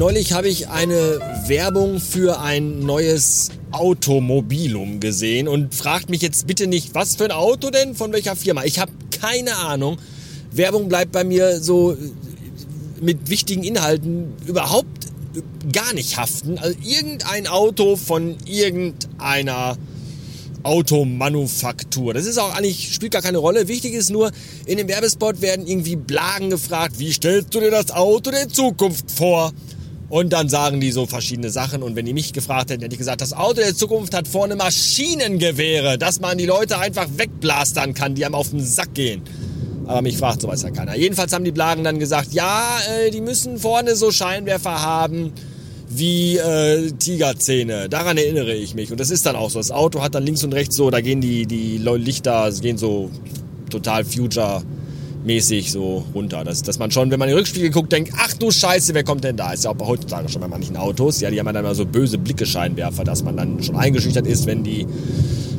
Neulich habe ich eine Werbung für ein neues Automobilum gesehen und fragt mich jetzt bitte nicht, was für ein Auto denn, von welcher Firma. Ich habe keine Ahnung. Werbung bleibt bei mir so mit wichtigen Inhalten überhaupt gar nicht haften. Also irgendein Auto von irgendeiner Automanufaktur. Das ist auch eigentlich, spielt gar keine Rolle. Wichtig ist nur, in dem Werbespot werden irgendwie Blagen gefragt, wie stellst du dir das Auto der Zukunft vor? Und dann sagen die so verschiedene Sachen. Und wenn die mich gefragt hätten, hätte ich gesagt, das Auto der Zukunft hat vorne Maschinengewehre, dass man die Leute einfach wegblastern kann, die einem auf den Sack gehen. Aber mich fragt sowas ja keiner. Jedenfalls haben die Blagen dann gesagt, ja, äh, die müssen vorne so Scheinwerfer haben wie äh, Tigerzähne. Daran erinnere ich mich. Und das ist dann auch so. Das Auto hat dann links und rechts so, da gehen die, die Lichter, gehen so total future mäßig so runter. Dass, dass man schon, wenn man in den Rückspiegel guckt, denkt, ach du Scheiße, wer kommt denn da? Ist ja auch bei heutzutage schon bei manchen Autos. Ja, die haben dann mal so böse Blicke-Scheinwerfer, dass man dann schon eingeschüchtert ist, wenn die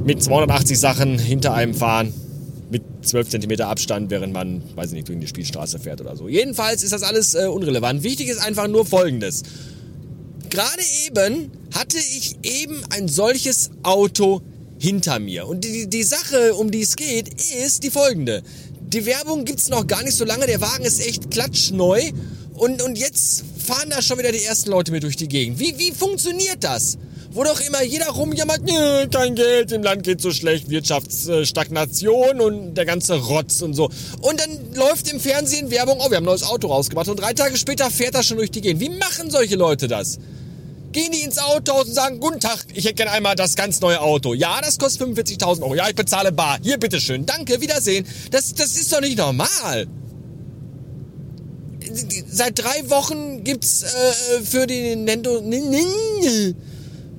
mit 280 Sachen hinter einem fahren. Mit 12 cm Abstand, während man, weiß ich nicht, durch die Spielstraße fährt oder so. Jedenfalls ist das alles äh, unrelevant. Wichtig ist einfach nur Folgendes. Gerade eben hatte ich eben ein solches Auto hinter mir. Und die, die Sache, um die es geht, ist die folgende. Die Werbung gibt's noch gar nicht so lange, der Wagen ist echt klatschneu und, und jetzt fahren da schon wieder die ersten Leute mit durch die Gegend. Wie, wie funktioniert das? Wo doch immer jeder rumjammert, kein Geld, im Land geht so schlecht, Wirtschaftsstagnation und der ganze Rotz und so. Und dann läuft im Fernsehen Werbung, oh, wir haben ein neues Auto rausgebracht und drei Tage später fährt er schon durch die Gegend. Wie machen solche Leute das? Gehen die ins Autohaus und sagen, guten Tag, ich hätte gerne einmal das ganz neue Auto. Ja, das kostet 45.000 Euro. Ja, ich bezahle bar. Hier, bitteschön. Danke, Wiedersehen. Das, das ist doch nicht normal. Seit drei Wochen gibt's äh, für die Nintendo...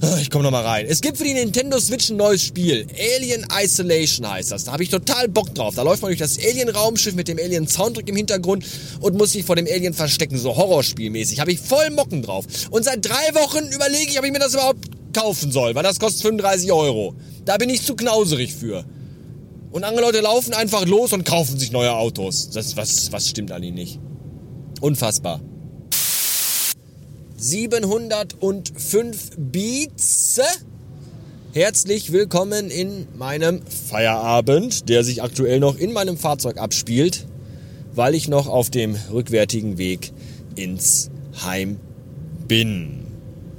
Ah, ich komme noch mal rein. Es gibt für die Nintendo Switch ein neues Spiel. Alien Isolation heißt das. Da habe ich total Bock drauf. Da läuft man durch das Alien-Raumschiff mit dem Alien-Soundtrack im Hintergrund und muss sich vor dem Alien verstecken. So Horrorspielmäßig. Habe ich voll Mocken drauf. Und seit drei Wochen überlege ich, ob ich mir das überhaupt kaufen soll. Weil das kostet 35 Euro. Da bin ich zu knauserig für. Und andere Leute laufen einfach los und kaufen sich neue Autos. Das, was, was stimmt an ihnen nicht? Unfassbar. 705 Beats. Herzlich willkommen in meinem Feierabend, der sich aktuell noch in meinem Fahrzeug abspielt, weil ich noch auf dem rückwärtigen Weg ins Heim bin.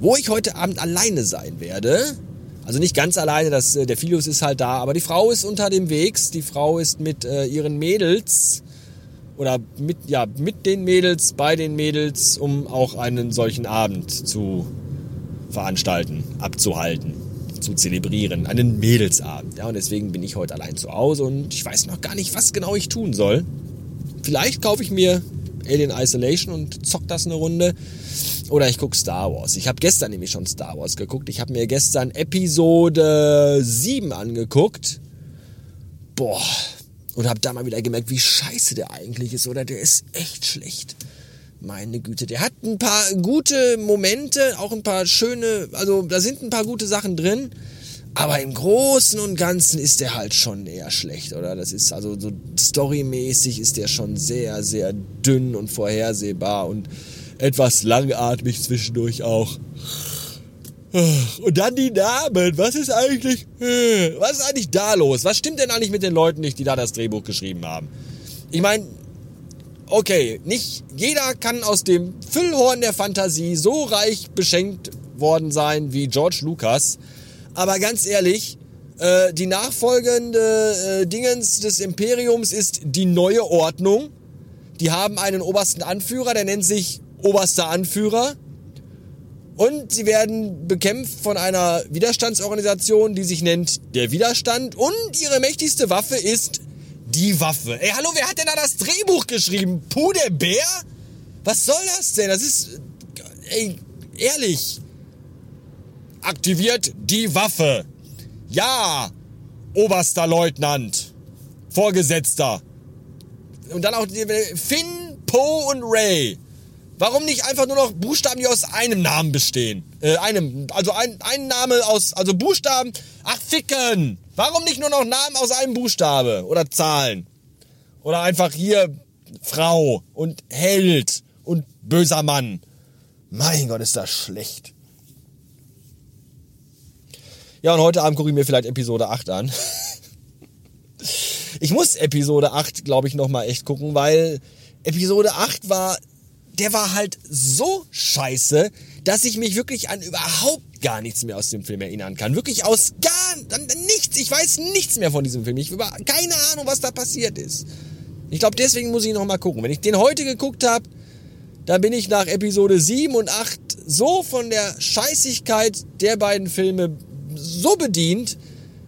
Wo ich heute Abend alleine sein werde, also nicht ganz alleine, das, äh, der Filius ist halt da, aber die Frau ist unter dem Wegs. Die Frau ist mit äh, ihren Mädels oder mit, ja, mit den Mädels, bei den Mädels, um auch einen solchen Abend zu veranstalten, abzuhalten, zu zelebrieren. Einen Mädelsabend. Ja, und deswegen bin ich heute allein zu Hause und ich weiß noch gar nicht, was genau ich tun soll. Vielleicht kaufe ich mir Alien Isolation und zock das eine Runde. Oder ich gucke Star Wars. Ich habe gestern nämlich schon Star Wars geguckt. Ich habe mir gestern Episode 7 angeguckt. Boah, und habe da mal wieder gemerkt, wie scheiße der eigentlich ist, oder? Der ist echt schlecht. Meine Güte, der hat ein paar gute Momente, auch ein paar schöne, also da sind ein paar gute Sachen drin. Aber im Großen und Ganzen ist der halt schon eher schlecht, oder? Das ist also so storymäßig ist der schon sehr, sehr dünn und vorhersehbar und etwas langatmig zwischendurch auch. Und dann die Namen. Was ist eigentlich, äh, was ist eigentlich da los? Was stimmt denn eigentlich mit den Leuten nicht, die da das Drehbuch geschrieben haben? Ich meine, okay, nicht jeder kann aus dem Füllhorn der Fantasie so reich beschenkt worden sein wie George Lucas. Aber ganz ehrlich, äh, die nachfolgende äh, Dingens des Imperiums ist die neue Ordnung. Die haben einen obersten Anführer, der nennt sich oberster Anführer. Und sie werden bekämpft von einer Widerstandsorganisation, die sich nennt der Widerstand. Und ihre mächtigste Waffe ist die Waffe. Ey, hallo, wer hat denn da das Drehbuch geschrieben? Puh, der Bär? Was soll das denn? Das ist... Ey, ehrlich. Aktiviert die Waffe. Ja, oberster Leutnant. Vorgesetzter. Und dann auch Finn, Poe und Ray. Warum nicht einfach nur noch Buchstaben, die aus einem Namen bestehen? Äh, einem, also ein, ein Name aus, also Buchstaben. Ach, ficken! Warum nicht nur noch Namen aus einem Buchstabe? Oder Zahlen? Oder einfach hier Frau und Held und böser Mann. Mein Gott, ist das schlecht. Ja, und heute Abend gucke ich mir vielleicht Episode 8 an. Ich muss Episode 8, glaube ich, nochmal echt gucken, weil Episode 8 war, der war halt so scheiße, dass ich mich wirklich an überhaupt gar nichts mehr aus dem Film erinnern kann. Wirklich aus gar nichts. Ich weiß nichts mehr von diesem Film. Ich habe keine Ahnung, was da passiert ist. Ich glaube, deswegen muss ich nochmal gucken. Wenn ich den heute geguckt habe, dann bin ich nach Episode 7 und 8 so von der Scheißigkeit der beiden Filme so bedient,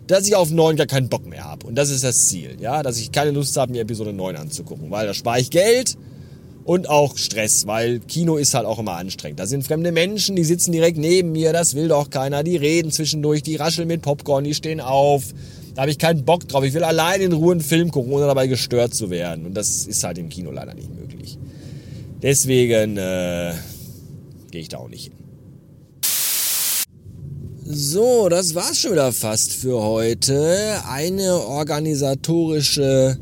dass ich auf 9 gar keinen Bock mehr habe. Und das ist das Ziel, ja, dass ich keine Lust habe, mir Episode 9 anzugucken, weil da spare ich Geld und auch Stress, weil Kino ist halt auch immer anstrengend. Da sind fremde Menschen, die sitzen direkt neben mir, das will doch keiner, die reden zwischendurch, die rascheln mit Popcorn, die stehen auf. Da habe ich keinen Bock drauf. Ich will allein in Ruhe einen Film gucken, ohne dabei gestört zu werden. Und das ist halt im Kino leider nicht möglich. Deswegen äh, gehe ich da auch nicht hin. So, das war's schon wieder fast für heute. Eine organisatorische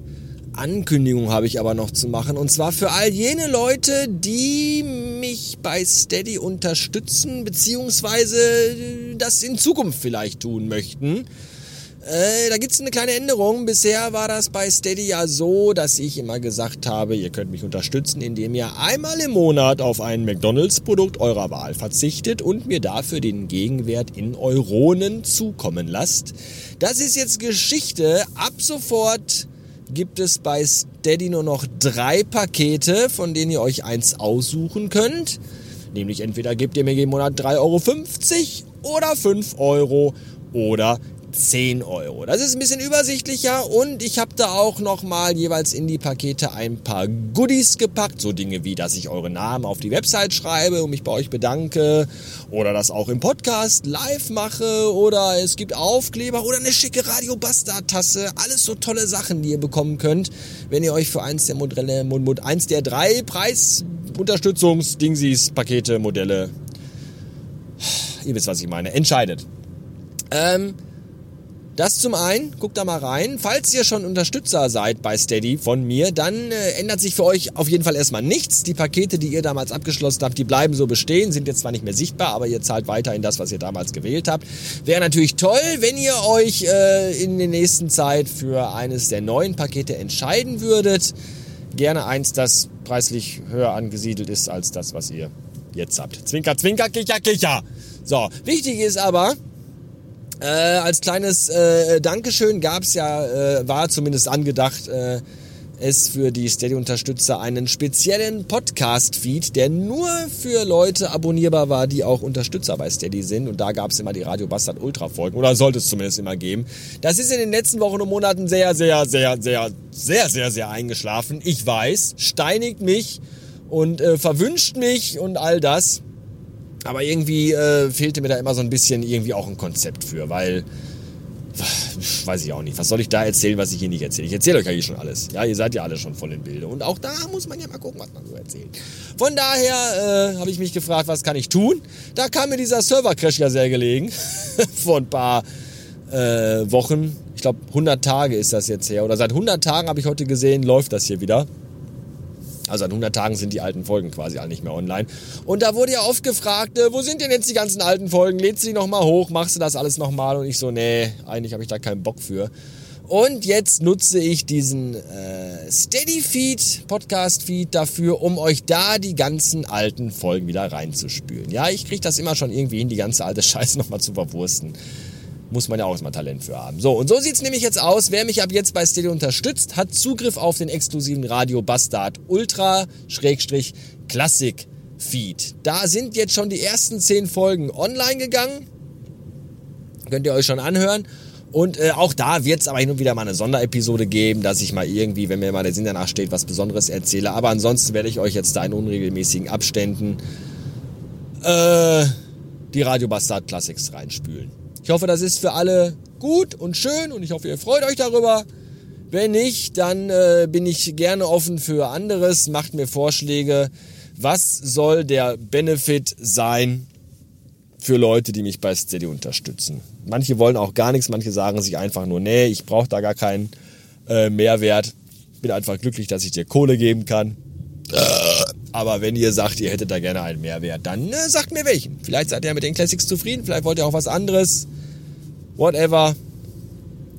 Ankündigung habe ich aber noch zu machen. Und zwar für all jene Leute, die mich bei Steady unterstützen, beziehungsweise das in Zukunft vielleicht tun möchten. Äh, da gibt's eine kleine Änderung. Bisher war das bei Steady ja so, dass ich immer gesagt habe, ihr könnt mich unterstützen, indem ihr einmal im Monat auf ein McDonalds-Produkt eurer Wahl verzichtet und mir dafür den Gegenwert in Euronen zukommen lasst. Das ist jetzt Geschichte. Ab sofort gibt es bei Steady nur noch drei Pakete, von denen ihr euch eins aussuchen könnt. Nämlich entweder gebt ihr mir jeden Monat 3,50 Euro oder 5 Euro oder 10 Euro. Das ist ein bisschen übersichtlicher und ich habe da auch nochmal jeweils in die Pakete ein paar Goodies gepackt. So Dinge wie, dass ich eure Namen auf die Website schreibe und mich bei euch bedanke oder das auch im Podcast live mache oder es gibt Aufkleber oder eine schicke Radio Bastard Tasse. Alles so tolle Sachen, die ihr bekommen könnt, wenn ihr euch für eins der Modelle, eins der drei Preisunterstützungs-Dingsies, Pakete, Modelle, ihr wisst, was ich meine, entscheidet. Ähm, das zum einen, guckt da mal rein. Falls ihr schon Unterstützer seid bei Steady von mir, dann äh, ändert sich für euch auf jeden Fall erstmal nichts. Die Pakete, die ihr damals abgeschlossen habt, die bleiben so bestehen, sind jetzt zwar nicht mehr sichtbar, aber ihr zahlt weiterhin das, was ihr damals gewählt habt. Wäre natürlich toll, wenn ihr euch äh, in der nächsten Zeit für eines der neuen Pakete entscheiden würdet. Gerne eins, das preislich höher angesiedelt ist als das, was ihr jetzt habt. Zwinker, zwinker, kicher, kicher. So, wichtig ist aber, äh, als kleines äh, Dankeschön gab's ja, äh, war zumindest angedacht, äh, es für die Steady-Unterstützer einen speziellen Podcast-Feed, der nur für Leute abonnierbar war, die auch Unterstützer bei Steady sind. Und da gab's immer die Radio Bastard Ultra-Folgen. Oder sollte es zumindest immer geben. Das ist in den letzten Wochen und Monaten sehr, sehr, sehr, sehr, sehr, sehr, sehr eingeschlafen. Ich weiß, steinigt mich und äh, verwünscht mich und all das. Aber irgendwie äh, fehlte mir da immer so ein bisschen irgendwie auch ein Konzept für, weil weiß ich auch nicht. Was soll ich da erzählen, was ich hier nicht erzähle? Ich erzähle euch ja hier schon alles. Ja, ihr seid ja alle schon voll im Bilde. Und auch da muss man ja mal gucken, was man so erzählt. Von daher äh, habe ich mich gefragt, was kann ich tun? Da kam mir dieser Server-Crash ja sehr gelegen. Vor ein paar äh, Wochen. Ich glaube, 100 Tage ist das jetzt her. Oder seit 100 Tagen habe ich heute gesehen, läuft das hier wieder. Also an 100 Tagen sind die alten Folgen quasi alle nicht mehr online. Und da wurde ja oft gefragt, äh, wo sind denn jetzt die ganzen alten Folgen? Lädst du die nochmal hoch? Machst du das alles nochmal? Und ich so, nee, eigentlich habe ich da keinen Bock für. Und jetzt nutze ich diesen äh, Steady Feed, Podcast Feed dafür, um euch da die ganzen alten Folgen wieder reinzuspülen. Ja, ich kriege das immer schon irgendwie hin, die ganze alte Scheiße nochmal zu verwursten muss man ja auch mal Talent für haben. So, und so sieht's nämlich jetzt aus. Wer mich ab jetzt bei Stereo unterstützt, hat Zugriff auf den exklusiven Radio Bastard Ultra Schrägstrich Classic Feed. Da sind jetzt schon die ersten zehn Folgen online gegangen. Könnt ihr euch schon anhören. Und äh, auch da wird es aber hin und wieder mal eine Sonderepisode geben, dass ich mal irgendwie, wenn mir mal der Sinn danach steht, was Besonderes erzähle. Aber ansonsten werde ich euch jetzt da in unregelmäßigen Abständen äh, die Radio Bastard Classics reinspülen. Ich hoffe, das ist für alle gut und schön und ich hoffe, ihr freut euch darüber. Wenn nicht, dann äh, bin ich gerne offen für anderes. Macht mir Vorschläge. Was soll der Benefit sein für Leute, die mich bei Steady unterstützen? Manche wollen auch gar nichts, manche sagen sich einfach nur, nee, ich brauche da gar keinen äh, Mehrwert. Bin einfach glücklich, dass ich dir Kohle geben kann. Aber wenn ihr sagt, ihr hättet da gerne einen Mehrwert, dann äh, sagt mir welchen. Vielleicht seid ihr mit den Classics zufrieden, vielleicht wollt ihr auch was anderes. Whatever.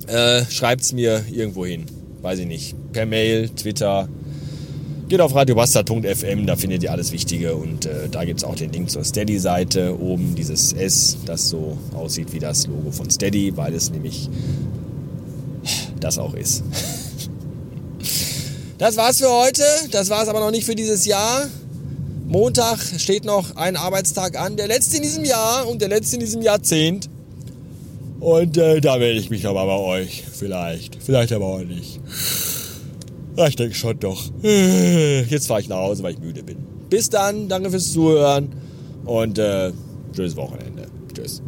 Äh, schreibt's mir irgendwo hin. Weiß ich nicht. Per Mail, Twitter. Geht auf radiobastard.fm, da findet ihr alles Wichtige und äh, da gibt's auch den Link zur Steady-Seite. Oben dieses S, das so aussieht wie das Logo von Steady, weil es nämlich das auch ist. Das war's für heute. Das war's aber noch nicht für dieses Jahr. Montag steht noch ein Arbeitstag an, der letzte in diesem Jahr und der letzte in diesem Jahrzehnt. Und äh, da melde ich mich aber bei euch. Vielleicht. Vielleicht aber auch nicht. Ich denke schon doch. Jetzt fahre ich nach Hause, weil ich müde bin. Bis dann. Danke fürs Zuhören. Und äh, schönes Wochenende. Tschüss.